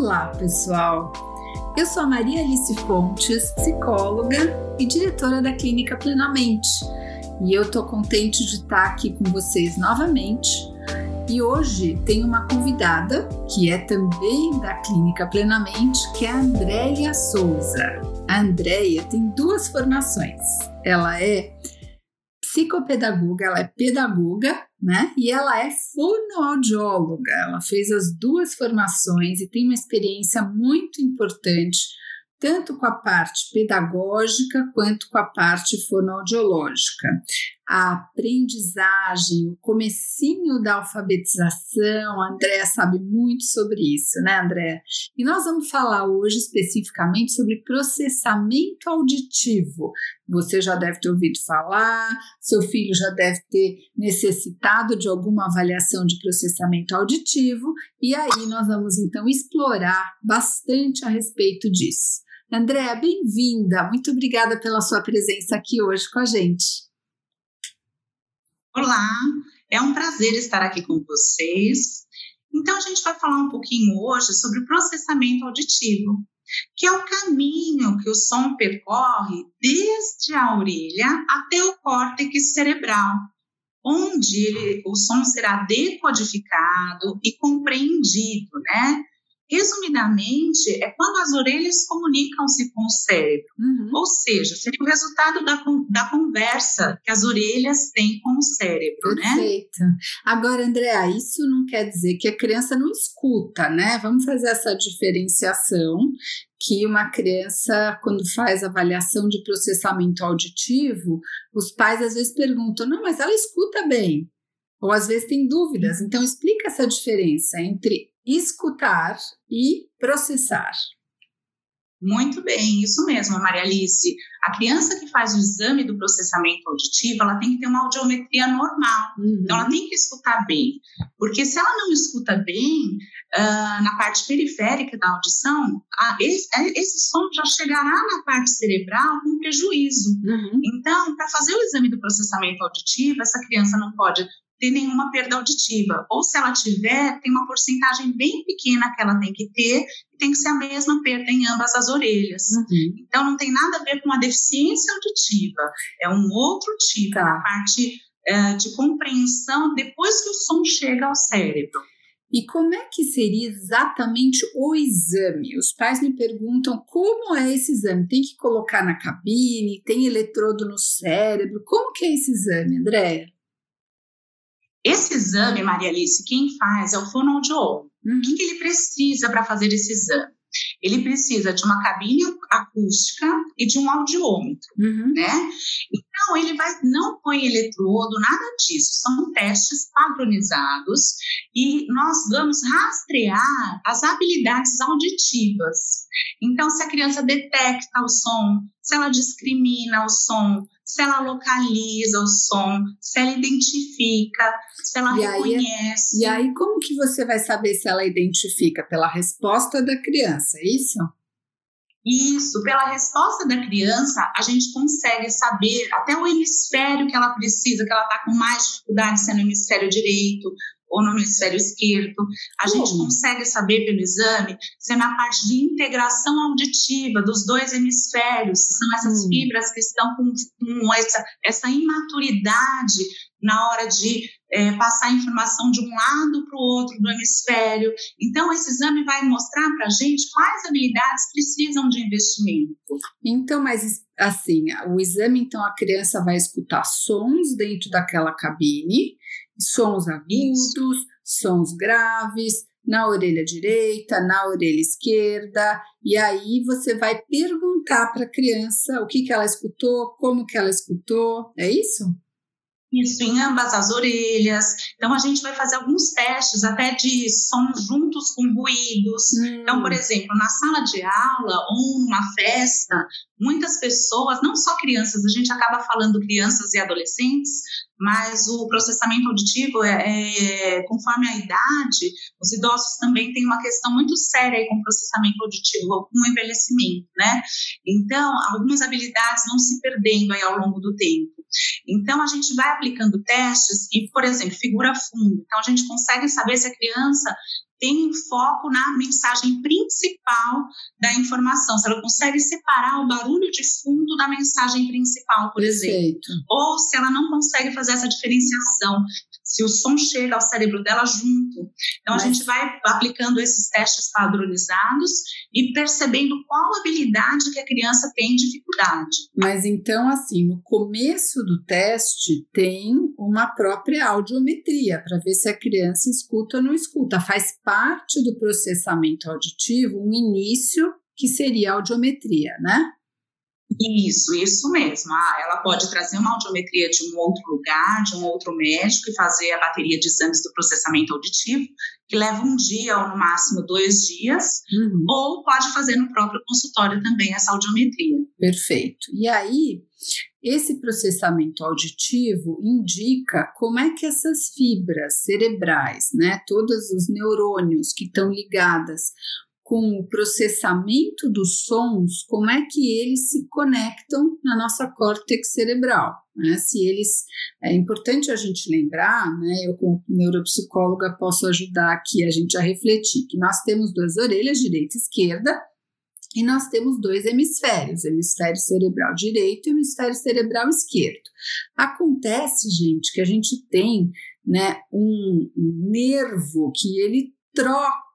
Olá, pessoal! Eu sou a Maria Alice Fontes, psicóloga e diretora da Clínica Plenamente. E eu tô contente de estar aqui com vocês novamente. E hoje tem uma convidada que é também da Clínica Plenamente, que é a Andréia Souza. A Andréia tem duas formações. Ela é psicopedagoga, ela é pedagoga, né? E ela é fonoaudióloga. Ela fez as duas formações e tem uma experiência muito importante tanto com a parte pedagógica quanto com a parte fonoaudiológica. A aprendizagem, o comecinho da alfabetização, a Andréa sabe muito sobre isso, né, Andréa? E nós vamos falar hoje especificamente sobre processamento auditivo. Você já deve ter ouvido falar, seu filho já deve ter necessitado de alguma avaliação de processamento auditivo, e aí nós vamos então explorar bastante a respeito disso. Andréa, bem-vinda. Muito obrigada pela sua presença aqui hoje com a gente. Olá, é um prazer estar aqui com vocês. Então, a gente vai falar um pouquinho hoje sobre o processamento auditivo, que é o caminho que o som percorre desde a orelha até o córtex cerebral, onde ele, o som será decodificado e compreendido, né? Resumidamente, é quando as orelhas comunicam-se com o cérebro. Uhum. Ou seja, seria o resultado da, da conversa que as orelhas têm com o cérebro, né? Perfeito. né? Agora, Andréa, isso não quer dizer que a criança não escuta, né? Vamos fazer essa diferenciação que uma criança, quando faz avaliação de processamento auditivo, os pais às vezes perguntam: não, mas ela escuta bem. Ou às vezes tem dúvidas. Então, explica essa diferença entre escutar e processar. Muito bem, isso mesmo, Maria Alice. A criança que faz o exame do processamento auditivo, ela tem que ter uma audiometria normal. Uhum. Então, ela tem que escutar bem. Porque se ela não escuta bem, uh, na parte periférica da audição, esse, esse, som já chegará na parte cerebral com prejuízo. Uhum. Então, para fazer o exame do processamento auditivo, essa criança não pode ter nenhuma perda auditiva. Ou se ela tiver, tem uma porcentagem bem pequena que ela tem que ter, e tem que ser a mesma perda em ambas as orelhas. Uhum. Então, não tem nada a ver com a deficiência auditiva, é um outro tipo, tá. a parte é, de compreensão depois que o som chega ao cérebro. E como é que seria exatamente o exame? Os pais me perguntam como é esse exame. Tem que colocar na cabine? Tem eletrodo no cérebro? Como que é esse exame, Andréia? Esse exame, Maria Alice, quem faz é o fonoaudiólogo. Uhum. O que, que ele precisa para fazer esse exame? Ele precisa de uma cabine acústica e de um audiômetro, uhum. né? Então, ele vai, não põe eletrodo, nada disso. São testes padronizados e nós vamos rastrear as habilidades auditivas. Então, se a criança detecta o som, se ela discrimina o som, se ela localiza o som, se ela identifica, se ela e reconhece. Aí, e aí, como que você vai saber se ela identifica? Pela resposta da criança, é isso? Isso, pela resposta da criança, a gente consegue saber até o hemisfério que ela precisa, que ela está com mais dificuldade, se é no hemisfério direito ou no hemisfério esquerdo. A uhum. gente consegue saber pelo exame se é na parte de integração auditiva dos dois hemisférios, se são essas uhum. fibras que estão com, com essa, essa imaturidade na hora de é, passar a informação de um lado para o outro do hemisfério. Então, esse exame vai mostrar para a gente quais habilidades precisam de investimento. Então, mas assim, o exame, então, a criança vai escutar sons dentro daquela cabine, sons agudos, sons graves, na orelha direita, na orelha esquerda, e aí você vai perguntar para a criança o que, que ela escutou, como que ela escutou, é isso? Isso, em ambas as orelhas. Então, a gente vai fazer alguns testes até de sons juntos com ruídos. Hum. Então, por exemplo, na sala de aula ou numa festa, muitas pessoas, não só crianças, a gente acaba falando crianças e adolescentes, mas o processamento auditivo, é, é, conforme a idade, os idosos também têm uma questão muito séria com o processamento auditivo, com o envelhecimento, né? Então, algumas habilidades vão se perdendo aí ao longo do tempo. Então, a gente vai aplicando testes e, por exemplo, figura fundo. Então, a gente consegue saber se a criança tem foco na mensagem principal da informação, se ela consegue separar o barulho de fundo da mensagem principal, por Perfeito. exemplo. Ou se ela não consegue fazer essa diferenciação se o som chega ao cérebro dela junto. Então, Mas... a gente vai aplicando esses testes padronizados e percebendo qual habilidade que a criança tem dificuldade. Mas então, assim, no começo do teste tem uma própria audiometria para ver se a criança escuta ou não escuta. Faz parte do processamento auditivo um início que seria a audiometria, né? Isso, isso mesmo. Ah, ela pode trazer uma audiometria de um outro lugar, de um outro médico e fazer a bateria de exames do processamento auditivo, que leva um dia ou no máximo dois dias, uhum. ou pode fazer no próprio consultório também essa audiometria. Perfeito. E aí, esse processamento auditivo indica como é que essas fibras cerebrais, né, todos os neurônios que estão ligadas com o processamento dos sons, como é que eles se conectam na nossa córtex cerebral. Né? Se eles é importante a gente lembrar, né? Eu como neuropsicóloga posso ajudar aqui a gente a refletir que nós temos duas orelhas, direita e esquerda, e nós temos dois hemisférios, hemisfério cerebral direito e hemisfério cerebral esquerdo. Acontece, gente, que a gente tem né, um, um nervo que ele troca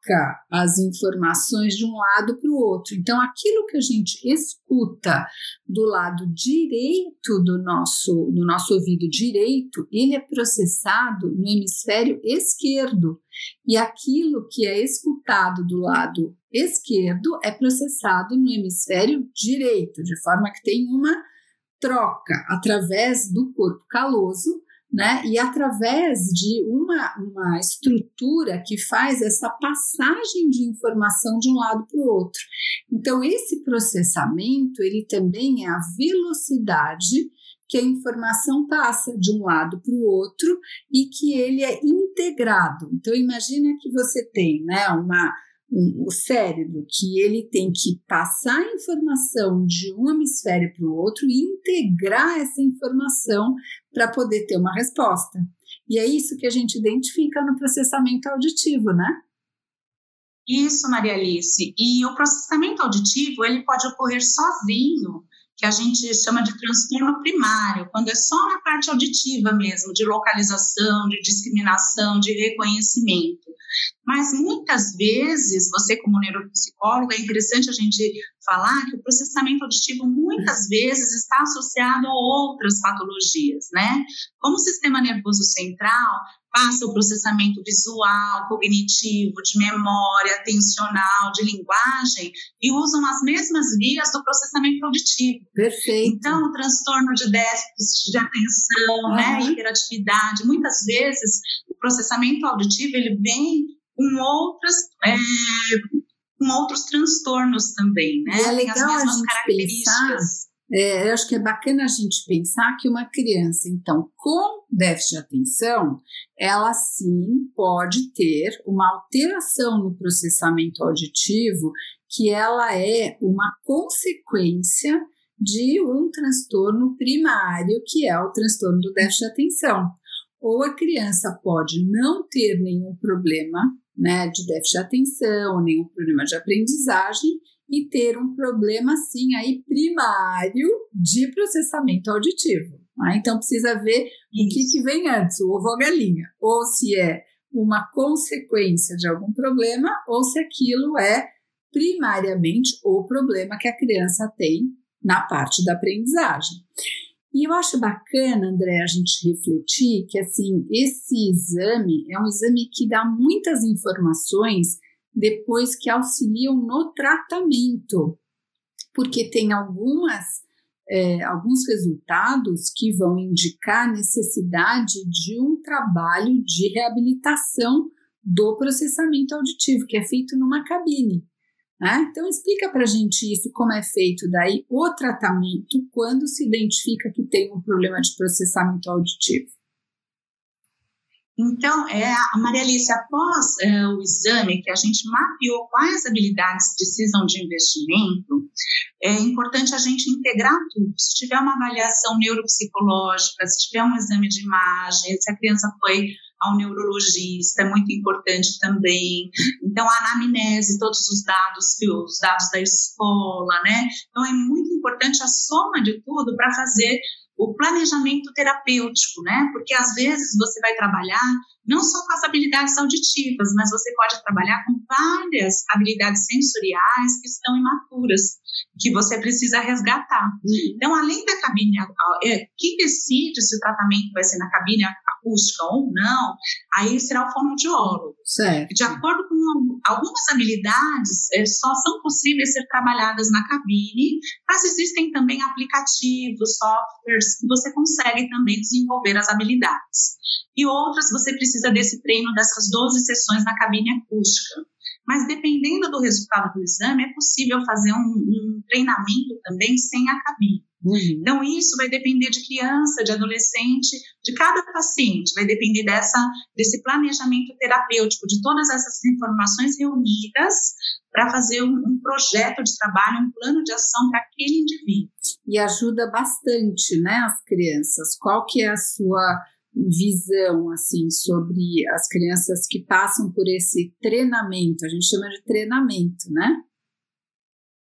as informações de um lado para o outro. Então, aquilo que a gente escuta do lado direito do nosso, do nosso ouvido direito, ele é processado no hemisfério esquerdo. E aquilo que é escutado do lado esquerdo é processado no hemisfério direito, de forma que tem uma troca através do corpo caloso né? E através de uma, uma estrutura que faz essa passagem de informação de um lado para o outro. Então, esse processamento, ele também é a velocidade que a informação passa de um lado para o outro e que ele é integrado. Então, imagina que você tem né, uma um, o cérebro, que ele tem que passar a informação de um hemisfério para o outro e integrar essa informação para poder ter uma resposta. E é isso que a gente identifica no processamento auditivo, né? Isso, Maria Alice. E o processamento auditivo, ele pode ocorrer sozinho, que a gente chama de transtorno primário, quando é só na parte auditiva mesmo, de localização, de discriminação, de reconhecimento. Mas muitas vezes, você como neuropsicólogo, é interessante a gente falar que o processamento auditivo muitas vezes está associado a outras patologias, né? Como o sistema nervoso central passa o processamento visual, cognitivo, de memória, atencional, de linguagem e usam as mesmas vias do processamento auditivo. Perfeito. Então, o transtorno de déficit de atenção, uhum. né, hiperatividade, muitas vezes o processamento auditivo ele vem com outras é, com outros transtornos também, né? é legal Tem as mesmas a gente características. Pensar, é, eu acho que é bacana a gente pensar que uma criança, então, com déficit de atenção, ela sim pode ter uma alteração no processamento auditivo, que ela é uma consequência de um transtorno primário, que é o transtorno do déficit de atenção. Ou a criança pode não ter nenhum problema né, de déficit de atenção, nenhum problema de aprendizagem e ter um problema, sim, aí primário de processamento auditivo. Né? Então, precisa ver o que, que vem antes, o ovo ou a galinha, ou se é uma consequência de algum problema, ou se aquilo é primariamente o problema que a criança tem na parte da aprendizagem. E eu acho bacana, André, a gente refletir que assim esse exame é um exame que dá muitas informações depois que auxiliam no tratamento, porque tem algumas é, alguns resultados que vão indicar a necessidade de um trabalho de reabilitação do processamento auditivo, que é feito numa cabine. Né? Então, explica para a gente isso, como é feito daí o tratamento quando se identifica que tem um problema de processamento auditivo. Então, é, a Maria Alice, após é, o exame que a gente mapeou quais habilidades precisam de investimento, é importante a gente integrar tudo. Se tiver uma avaliação neuropsicológica, se tiver um exame de imagem, se a criança foi ao neurologista, é muito importante também. Então, a anamnese, todos os dados, os dados da escola, né? Então, é muito importante a soma de tudo para fazer o planejamento terapêutico, né? Porque às vezes você vai trabalhar não só com as habilidades auditivas, mas você pode trabalhar com várias habilidades sensoriais que estão imaturas, que você precisa resgatar. Uhum. Então, além da cabine, é, quem decide se o tratamento vai ser na cabine acústica ou não, aí será o fonoaudiólogo. Certo. De acordo com algumas habilidades, é, só são possíveis ser trabalhadas na cabine, mas existem também aplicativos, softwares que você consegue também desenvolver as habilidades. E outras você precisa desse treino dessas 12 sessões na cabine acústica. Mas dependendo do resultado do exame, é possível fazer um, um treinamento também sem a cabine. Uhum. Então, isso vai depender de criança, de adolescente, de cada paciente, vai depender dessa, desse planejamento terapêutico, de todas essas informações reunidas para fazer um, um, projeto de trabalho, um plano de ação para aquele indivíduo. E ajuda bastante, né, as crianças. Qual que é a sua visão assim sobre as crianças que passam por esse treinamento? A gente chama de treinamento, né?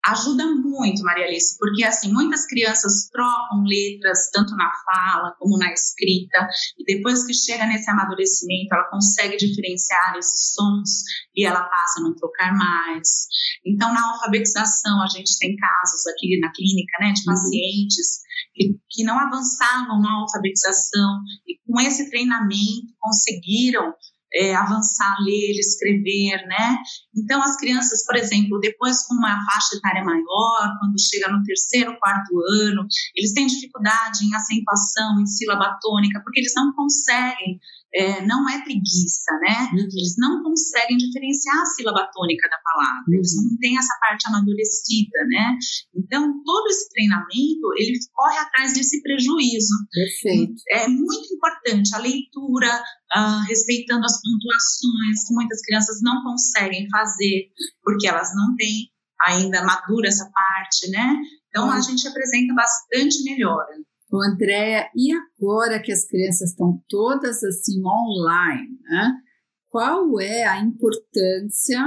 Ajuda muito, Maria Alice, porque assim, muitas crianças trocam letras tanto na fala como na escrita, e depois que chega nesse amadurecimento, ela consegue diferenciar esses sons e ela passa a não trocar mais. Então, na alfabetização, a gente tem casos aqui na clínica, né, de uhum. pacientes que, que não avançavam na alfabetização e com esse treinamento conseguiram é, avançar, ler, escrever, né? Então, as crianças, por exemplo, depois com uma faixa etária maior, quando chega no terceiro, quarto ano, eles têm dificuldade em acentuação, em sílaba tônica, porque eles não conseguem é, não é preguiça, né? Uhum. Eles não conseguem diferenciar a sílaba tônica da palavra, uhum. eles não têm essa parte amadurecida, né? Então, todo esse treinamento, ele corre atrás desse prejuízo. Perfeito. É muito importante a leitura, uh, respeitando as pontuações, que muitas crianças não conseguem fazer, porque elas não têm ainda madura essa parte, né? Então, uhum. a gente apresenta bastante melhora. O André, e agora que as crianças estão todas assim online, né? Qual é a importância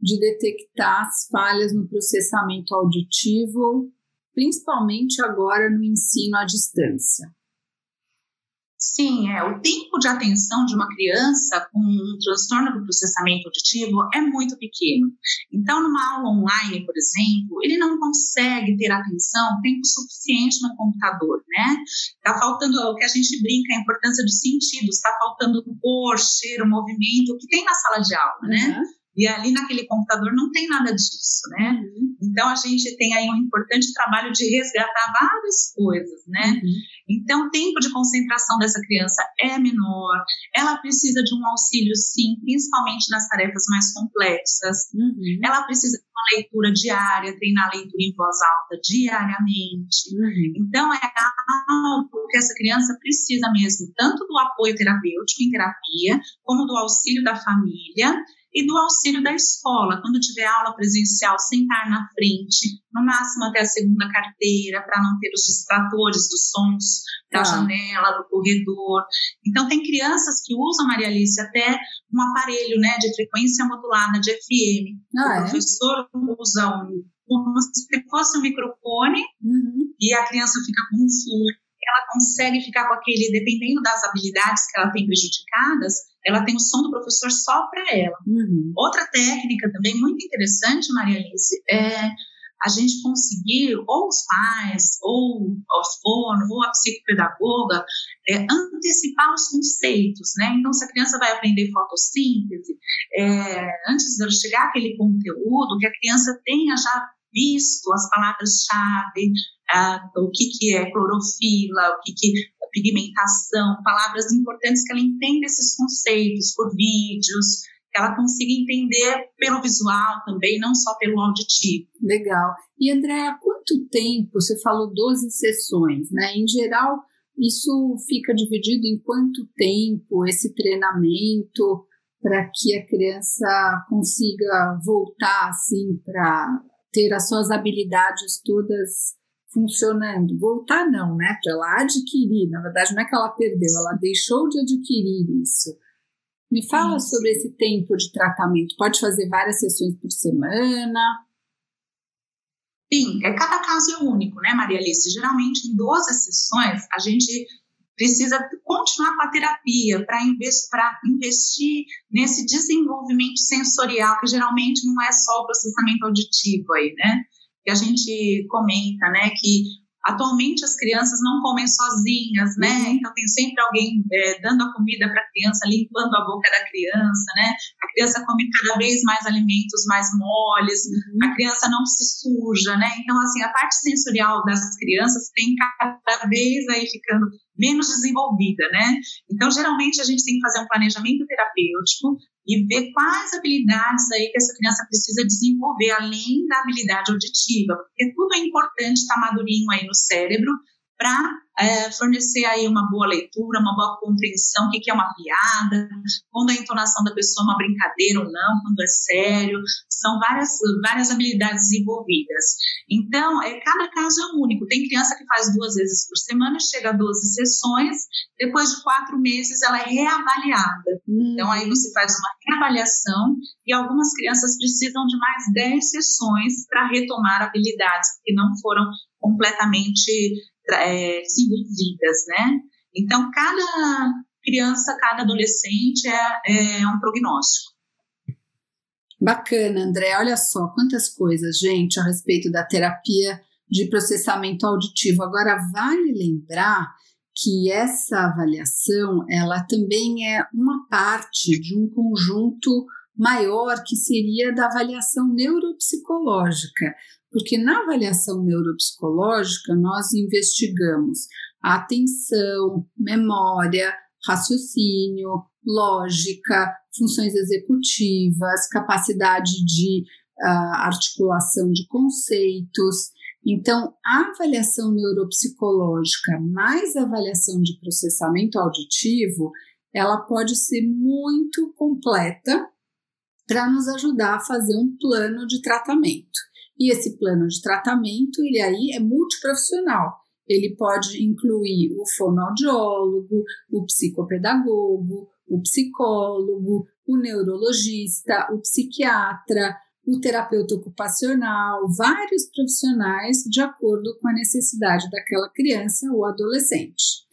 de detectar as falhas no processamento auditivo, principalmente agora no ensino à distância? Sim, é. O tempo de atenção de uma criança com um transtorno do processamento auditivo é muito pequeno. Então, numa aula online, por exemplo, ele não consegue ter atenção tempo suficiente no computador, né? Está faltando o que a gente brinca, a importância dos sentidos, está faltando cor, cheiro, movimento, que tem na sala de aula, né? E ali naquele computador não tem nada disso, né? Uhum. Então a gente tem aí um importante trabalho de resgatar várias coisas, né? Uhum. Então o tempo de concentração dessa criança é menor, ela precisa de um auxílio, sim, principalmente nas tarefas mais complexas. Uhum. Ela precisa de uma leitura diária, treinar a leitura em voz alta diariamente. Uhum. Então é algo que essa criança precisa mesmo, tanto do apoio terapêutico em terapia, como do auxílio da família e do auxílio da escola, quando tiver aula presencial, sentar na frente, no máximo até a segunda carteira, para não ter os distratores dos sons da ah. janela, do corredor. Então, tem crianças que usam, Maria Alice, até um aparelho né, de frequência modulada de FM. Ah, o é? professor usa um, como se fosse um microfone uhum. e a criança fica com um fone ela consegue ficar com aquele, dependendo das habilidades que ela tem prejudicadas, ela tem o som do professor só para ela. Uhum. Outra técnica também muito interessante, Maria Alice, é a gente conseguir, ou os pais, ou o fono, ou a psicopedagoga, é, antecipar os conceitos, né? Então, se a criança vai aprender fotossíntese, é, antes de chegar aquele conteúdo, que a criança tenha já visto as palavras-chave, uh, o que, que é clorofila, o que, que é pigmentação, palavras importantes que ela entenda esses conceitos por vídeos, que ela consiga entender pelo visual também, não só pelo auditivo. Legal. E André, há quanto tempo, você falou 12 sessões, né? Em geral, isso fica dividido em quanto tempo esse treinamento para que a criança consiga voltar assim para ter as suas habilidades todas funcionando. Voltar não, né? Para ela adquirir. Na verdade, não é que ela perdeu, ela deixou de adquirir isso. Me fala sobre esse tempo de tratamento. Pode fazer várias sessões por semana? Sim, é, cada caso é único, né, Maria Alice? Geralmente, em 12 sessões, a gente precisa continuar com a terapia para investir nesse desenvolvimento sensorial, que geralmente não é só o processamento auditivo aí, né? Que a gente comenta, né, que Atualmente as crianças não comem sozinhas, né? Uhum. Então tem sempre alguém é, dando a comida para a criança, limpando a boca da criança, né? A criança come cada vez mais alimentos mais moles, uhum. a criança não se suja, né? Então assim a parte sensorial das crianças tem cada vez aí ficando menos desenvolvida, né? Então geralmente a gente tem que fazer um planejamento terapêutico e ver quais habilidades aí que essa criança precisa desenvolver, além da habilidade auditiva, porque tudo é importante estar tá madurinho aí no cérebro para é, fornecer aí uma boa leitura, uma boa compreensão, o que, que é uma piada, quando a entonação da pessoa é uma brincadeira ou não, quando é sério, são várias, várias habilidades envolvidas. Então, é, cada caso é único. Tem criança que faz duas vezes por semana, chega a 12 sessões, depois de quatro meses ela é reavaliada. Hum. Então, aí você faz uma reavaliação e algumas crianças precisam de mais 10 sessões para retomar habilidades que não foram completamente é, desenvolvidas, né? Então, cada criança, cada adolescente é, é um prognóstico. Bacana, André. Olha só quantas coisas, gente, a respeito da terapia de processamento auditivo. Agora, vale lembrar que essa avaliação, ela também é uma parte de um conjunto maior que seria da avaliação neuropsicológica, porque na avaliação neuropsicológica nós investigamos atenção, memória, raciocínio, lógica, funções executivas, capacidade de uh, articulação de conceitos. Então, a avaliação neuropsicológica mais a avaliação de processamento auditivo, ela pode ser muito completa para nos ajudar a fazer um plano de tratamento. E esse plano de tratamento, ele aí é multiprofissional. Ele pode incluir o fonoaudiólogo, o psicopedagogo, o psicólogo, o neurologista, o psiquiatra, o terapeuta ocupacional, vários profissionais de acordo com a necessidade daquela criança ou adolescente.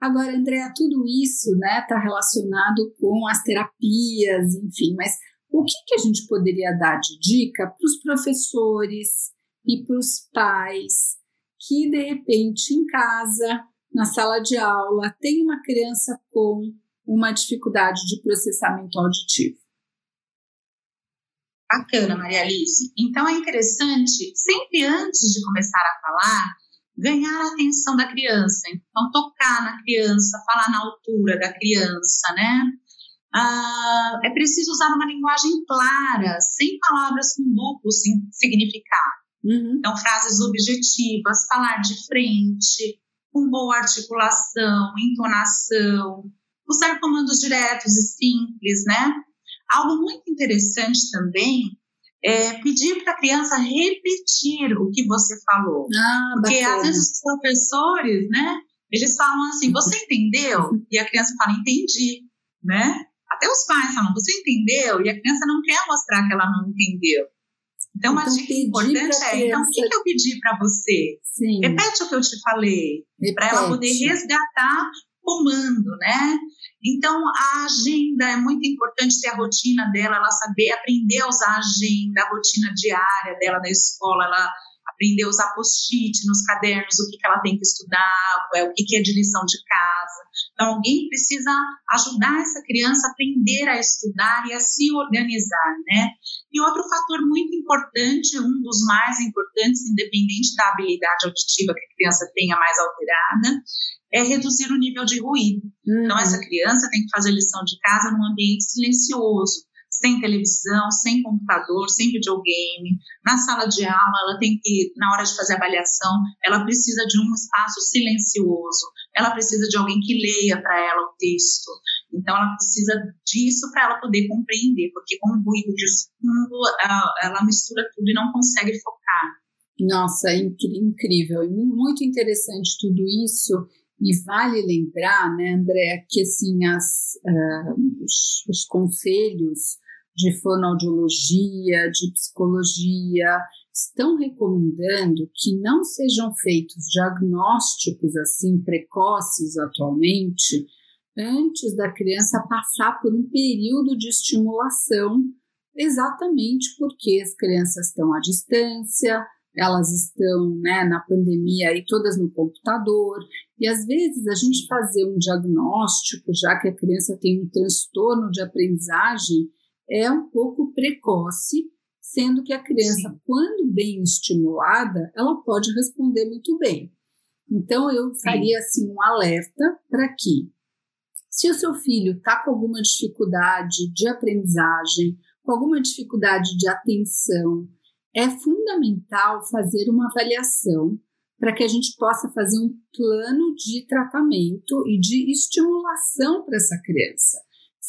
Agora, Andréa, tudo isso está né, tá relacionado com as terapias, enfim, mas o que, que a gente poderia dar de dica para os professores e para os pais que, de repente, em casa, na sala de aula, tem uma criança com uma dificuldade de processamento auditivo? Bacana, Maria Alice. Então é interessante, sempre antes de começar a falar, ganhar a atenção da criança. Então, tocar na criança, falar na altura da criança, né? Ah, é preciso usar uma linguagem clara, sem palavras com duplo significado. Uhum. Então, frases objetivas, falar de frente, com boa articulação, entonação, usar comandos diretos e simples, né? Algo muito interessante também é pedir para a criança repetir o que você falou. Ah, Porque bacana. às vezes os professores, né, eles falam assim, você entendeu? E a criança fala, entendi, né? Até os pais falam, você entendeu? E a criança não quer mostrar que ela não entendeu. Então, uma então, dica importante é, então, o que, que eu pedi para você? Sim. Repete o que eu te falei, para ela poder resgatar comando, né? Então, a agenda é muito importante ter a rotina dela, ela saber aprender a usar a agenda, a rotina diária dela na escola, ela aprender a usar post-it nos cadernos, o que, que ela tem que estudar, o que, que é de lição de casa. Então, alguém precisa ajudar essa criança a aprender a estudar e a se organizar, né? E outro fator muito importante, um dos mais importantes, independente da habilidade auditiva que a criança tenha mais alterada, é reduzir o nível de ruído. Uhum. Então, essa criança tem que fazer lição de casa num ambiente silencioso sem televisão, sem computador, sem videogame. Na sala de aula, ela tem que, na hora de fazer avaliação, ela precisa de um espaço silencioso, ela precisa de alguém que leia para ela o texto. Então, ela precisa disso para ela poder compreender, porque com o ruído de fundo, ela mistura tudo e não consegue focar. Nossa, incrível, muito interessante tudo isso. E vale lembrar, né, André, que assim, as, uh, os, os conselhos de fonoaudiologia, de psicologia, estão recomendando que não sejam feitos diagnósticos assim precoces atualmente antes da criança passar por um período de estimulação, exatamente porque as crianças estão à distância, elas estão né, na pandemia e todas no computador, e às vezes a gente fazer um diagnóstico, já que a criança tem um transtorno de aprendizagem, é um pouco precoce, sendo que a criança, Sim. quando bem estimulada, ela pode responder muito bem. Então, eu faria assim um alerta para que, se o seu filho está com alguma dificuldade de aprendizagem, com alguma dificuldade de atenção, é fundamental fazer uma avaliação para que a gente possa fazer um plano de tratamento e de estimulação para essa criança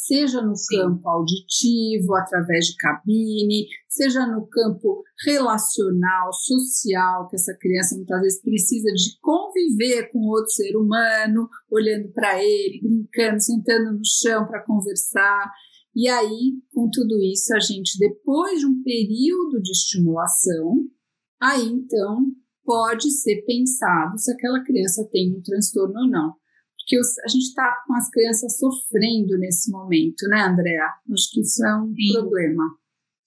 seja no Sim. campo auditivo, através de cabine, seja no campo relacional, social, que essa criança muitas vezes precisa de conviver com outro ser humano, olhando para ele, brincando, sentando no chão para conversar. E aí, com tudo isso, a gente, depois de um período de estimulação, aí então pode ser pensado se aquela criança tem um transtorno ou não que os, a gente está com as crianças sofrendo nesse momento, né, Andréa? Acho que isso é um Sim. problema.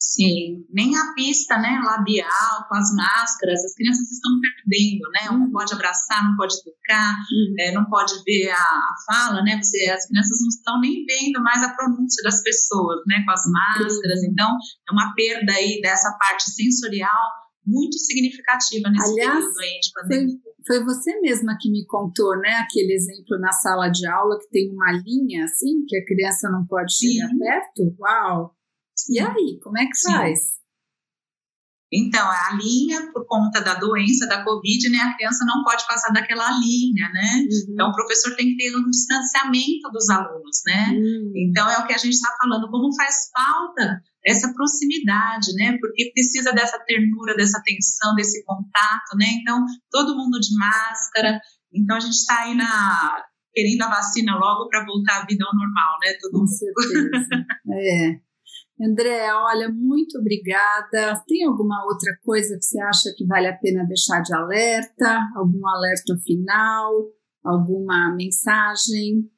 Sim, nem a pista, né, labial, com as máscaras, as crianças estão perdendo, né, não pode abraçar, não pode tocar, uhum. é, não pode ver a, a, fala, né, você, as crianças não estão nem vendo mais a pronúncia das pessoas, né, com as máscaras, uhum. então é uma perda aí dessa parte sensorial muito significativa nesse Aliás, período aí de pandemia. Foi, você mesma que me contou, né, aquele exemplo na sala de aula que tem uma linha assim, que a criança não pode chegar Sim. perto? Uau! Sim. E aí, como é que Sim. faz? Então, a linha, por conta da doença, da Covid, né, a criança não pode passar daquela linha, né? Uhum. Então, o professor tem que ter um distanciamento dos alunos, né? Uhum. Então, é o que a gente está falando, como faz falta essa proximidade, né? Porque precisa dessa ternura, dessa atenção, desse contato, né? Então, todo mundo de máscara. Então, a gente está aí na, querendo a vacina logo para voltar à vida ao normal, né? Todo Com mundo. certeza. é. André, olha, muito obrigada. Tem alguma outra coisa que você acha que vale a pena deixar de alerta? Algum alerta final? Alguma mensagem?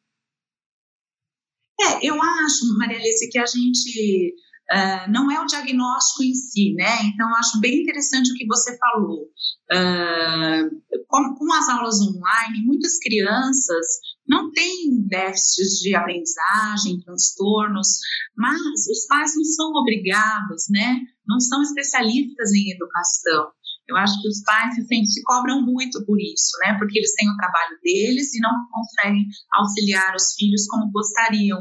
É, eu acho, Maria Alice, que a gente uh, não é o diagnóstico em si, né? Então, acho bem interessante o que você falou. Uh, com, com as aulas online, muitas crianças não têm déficits de aprendizagem, transtornos, mas os pais não são obrigados, né? Não são especialistas em educação. Eu acho que os pais se, se cobram muito por isso, né? Porque eles têm o trabalho deles e não conseguem auxiliar os filhos como gostariam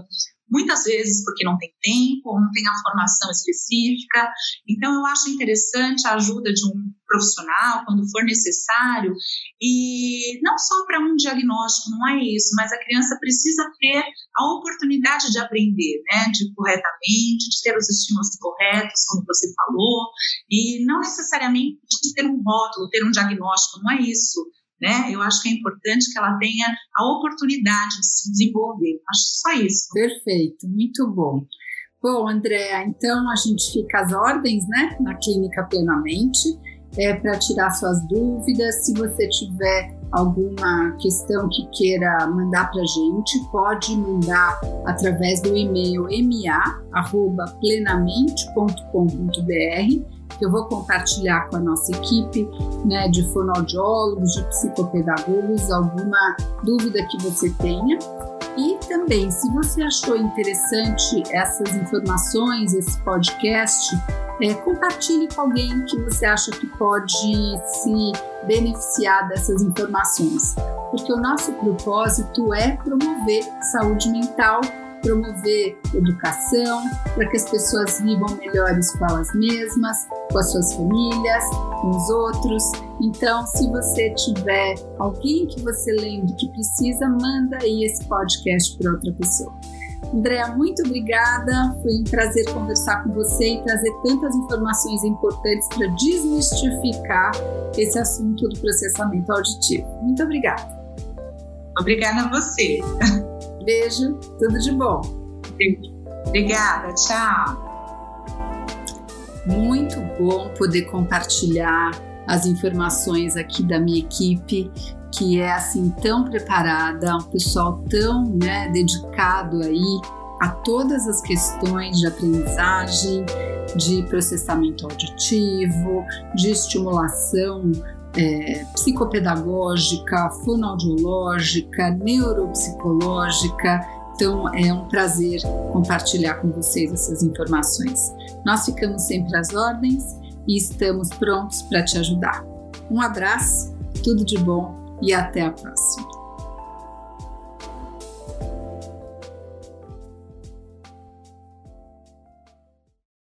muitas vezes porque não tem tempo ou não tem a formação específica. Então, eu acho interessante a ajuda de um profissional quando for necessário, e não só para um diagnóstico, não é isso, mas a criança precisa ter a oportunidade de aprender, né, de corretamente, de ter os estímulos corretos, como você falou, e não necessariamente ter um rótulo, ter um diagnóstico, não é isso né? Eu acho que é importante que ela tenha a oportunidade de se desenvolver. Acho só isso. Perfeito, muito bom. Bom, Andréa, então a gente fica às ordens, né, na clínica plenamente, é, para tirar suas dúvidas. Se você tiver alguma questão que queira mandar para a gente, pode mandar através do e-mail ma@plenamente.com.br que eu vou compartilhar com a nossa equipe né, de fonoaudiólogos, de psicopedagogos, alguma dúvida que você tenha. E também, se você achou interessante essas informações, esse podcast, é, compartilhe com alguém que você acha que pode se beneficiar dessas informações. Porque o nosso propósito é promover saúde mental promover educação para que as pessoas vivam melhores com elas mesmas, com as suas famílias, com os outros. Então, se você tiver alguém que você lembre que precisa, manda aí esse podcast para outra pessoa. Andréa, muito obrigada. Foi um prazer conversar com você e trazer tantas informações importantes para desmistificar esse assunto do processamento auditivo. Muito obrigada. Obrigada a você. Beijo, tudo de bom. Obrigada, tchau. Muito bom poder compartilhar as informações aqui da minha equipe, que é assim tão preparada, um pessoal tão né, dedicado aí a todas as questões de aprendizagem, de processamento auditivo, de estimulação é, psicopedagógica, fonoaudiológica, neuropsicológica. Então é um prazer compartilhar com vocês essas informações. Nós ficamos sempre às ordens e estamos prontos para te ajudar. Um abraço, tudo de bom e até a próxima.